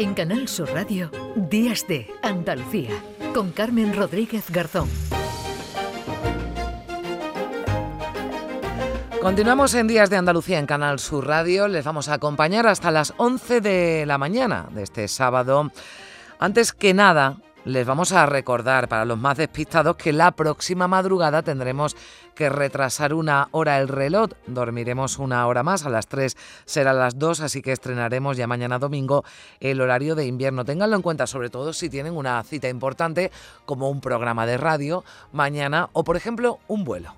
En Canal Sur Radio, Días de Andalucía, con Carmen Rodríguez Garzón. Continuamos en Días de Andalucía en Canal Sur Radio. Les vamos a acompañar hasta las 11 de la mañana de este sábado. Antes que nada, les vamos a recordar para los más despistados que la próxima madrugada tendremos que retrasar una hora el reloj. Dormiremos una hora más, a las 3 será las 2, así que estrenaremos ya mañana domingo el horario de invierno. Ténganlo en cuenta, sobre todo si tienen una cita importante como un programa de radio mañana o, por ejemplo, un vuelo.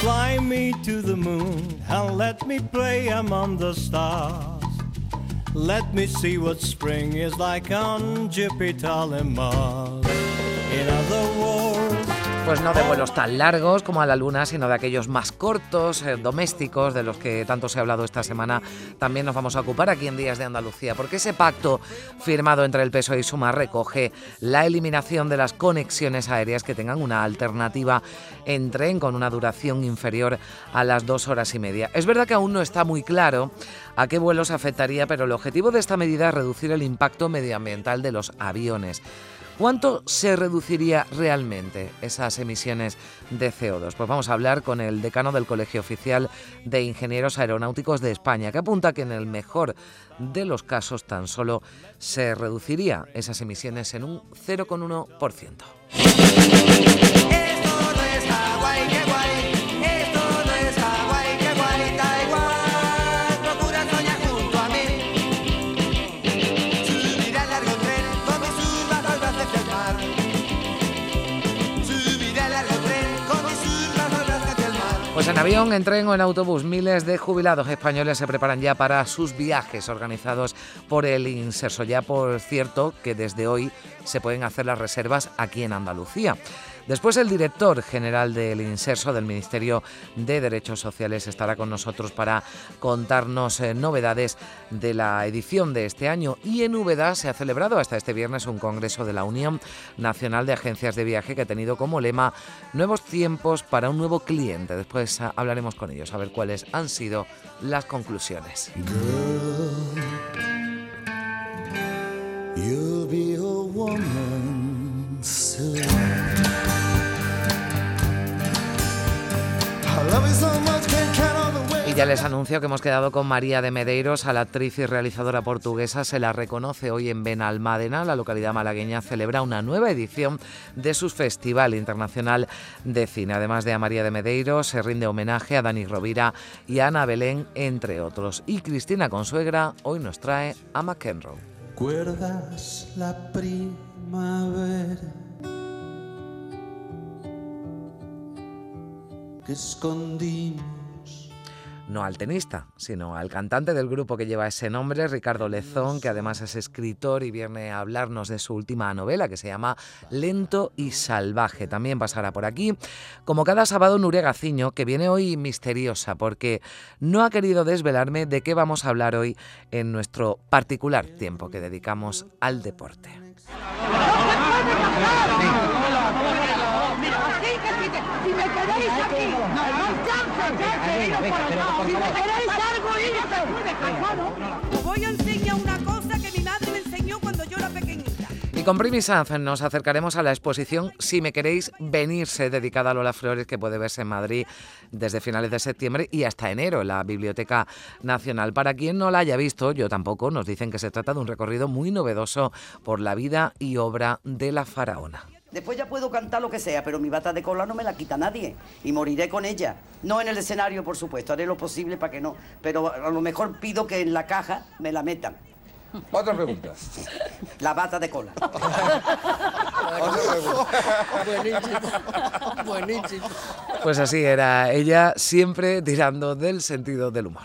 Fly me to the moon and let me play among the stars. Let me see what spring is like on Jupiter and Mars. In other words, pues no de vuelos tan largos como a la Luna, sino de aquellos más cortos, eh, domésticos, de los que tanto se ha hablado esta semana. También nos vamos a ocupar aquí en Días de Andalucía, porque ese pacto firmado entre el PSOE y Sumar recoge la eliminación de las conexiones aéreas que tengan una alternativa en tren con una duración inferior a las dos horas y media. Es verdad que aún no está muy claro a qué vuelos afectaría, pero el objetivo de esta medida es reducir el impacto medioambiental de los aviones. ¿Cuánto se reduciría realmente esas emisiones de CO2? Pues vamos a hablar con el decano del Colegio Oficial de Ingenieros Aeronáuticos de España, que apunta que en el mejor de los casos tan solo se reduciría esas emisiones en un 0,1%. Pues en avión, en tren o en autobús, miles de jubilados españoles se preparan ya para sus viajes organizados por el Inserso. Ya por cierto que desde hoy se pueden hacer las reservas aquí en Andalucía. Después el director general del Inserso del Ministerio de Derechos Sociales estará con nosotros para contarnos eh, novedades de la edición de este año. Y en Úbeda se ha celebrado hasta este viernes un congreso de la Unión Nacional de Agencias de Viaje que ha tenido como lema Nuevos tiempos para un nuevo cliente. Después ah, hablaremos con ellos a ver cuáles han sido las conclusiones. Y ya les anuncio que hemos quedado con María de Medeiros, a la actriz y realizadora portuguesa. Se la reconoce hoy en Benalmádena. La localidad malagueña celebra una nueva edición de su Festival Internacional de Cine. Además de a María de Medeiros, se rinde homenaje a Dani Rovira y a Ana Belén, entre otros. Y Cristina Consuegra hoy nos trae a McEnroe. Que escondimos. No al tenista, sino al cantante del grupo que lleva ese nombre, Ricardo Lezón, que además es escritor y viene a hablarnos de su última novela que se llama Lento y Salvaje. También pasará por aquí. Como cada sábado, Nuria Gaciño, que viene hoy misteriosa porque no ha querido desvelarme de qué vamos a hablar hoy en nuestro particular tiempo que dedicamos al deporte. Voy a enseñar una cosa que mi madre me enseñó cuando yo era pequeñita. Y con Primi Sanz nos acercaremos a la exposición Si me queréis venirse, dedicada a Lola Flores, que puede verse en Madrid desde finales de septiembre y hasta enero en la Biblioteca Nacional. Para quien no la haya visto, yo tampoco, nos dicen que se trata de un recorrido muy novedoso por la vida y obra de la faraona. Después ya puedo cantar lo que sea, pero mi bata de cola no me la quita nadie y moriré con ella. No en el escenario, por supuesto, haré lo posible para que no, pero a lo mejor pido que en la caja me la metan. Otra pregunta. La bata de cola. Buenísimo. Buenísimo. Pues así era ella, siempre tirando del sentido del humor.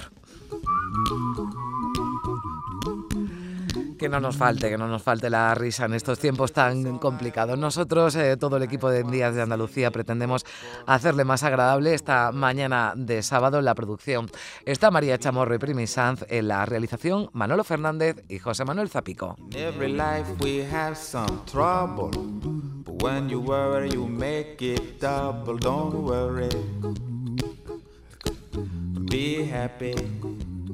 Que no nos falte, que no nos falte la risa en estos tiempos tan complicados. Nosotros, eh, todo el equipo de Días de Andalucía, pretendemos hacerle más agradable esta mañana de sábado en la producción. Está María Chamorro y Primi Sanz en la realización, Manolo Fernández y José Manuel Zapico. Be happy,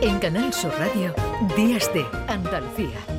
En Canal Sur Radio, Días de Andalucía.